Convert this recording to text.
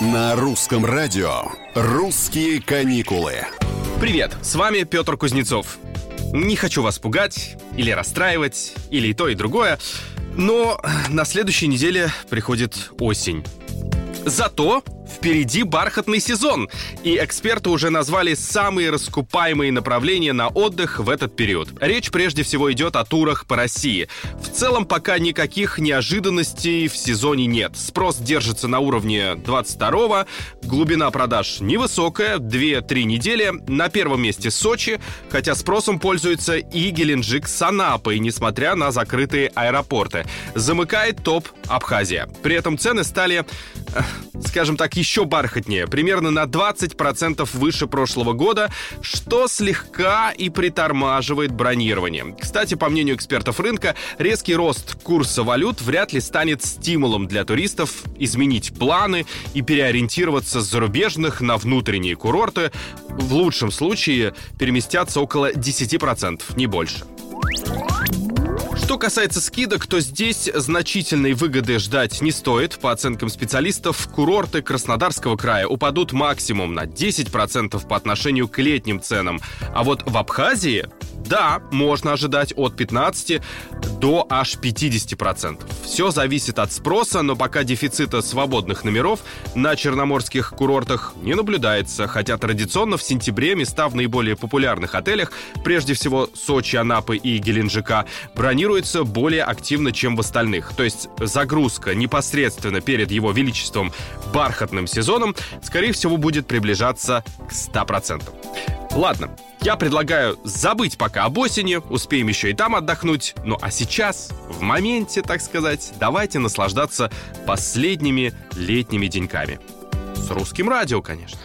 На русском радио «Русские каникулы». Привет, с вами Петр Кузнецов. Не хочу вас пугать или расстраивать, или и то, и другое, но на следующей неделе приходит осень. Зато Впереди бархатный сезон, и эксперты уже назвали самые раскупаемые направления на отдых в этот период. Речь прежде всего идет о турах по России. В целом пока никаких неожиданностей в сезоне нет. Спрос держится на уровне 22-го, глубина продаж невысокая, 2-3 недели. На первом месте Сочи, хотя спросом пользуется и Геленджик с Анапой, несмотря на закрытые аэропорты. Замыкает топ Абхазия. При этом цены стали, скажем так, еще бархатнее, примерно на 20% выше прошлого года, что слегка и притормаживает бронирование. Кстати, по мнению экспертов рынка, резкий рост курса валют вряд ли станет стимулом для туристов изменить планы и переориентироваться с зарубежных на внутренние курорты. В лучшем случае переместятся около 10%, не больше. Касается скидок, то здесь значительной выгоды ждать не стоит. По оценкам специалистов, курорты Краснодарского края упадут максимум на 10% по отношению к летним ценам. А вот в Абхазии да, можно ожидать от 15 до аж 50%. Все зависит от спроса, но пока дефицита свободных номеров на черноморских курортах не наблюдается, хотя традиционно в сентябре места в наиболее популярных отелях, прежде всего Сочи, Анапы и Геленджика, бронируются более активно, чем в остальных. То есть загрузка непосредственно перед его величеством бархатным сезоном, скорее всего, будет приближаться к 100%. Ладно, я предлагаю забыть пока об осени, успеем еще и там отдохнуть. Ну а сейчас, в моменте, так сказать, давайте наслаждаться последними летними деньками. С русским радио, конечно.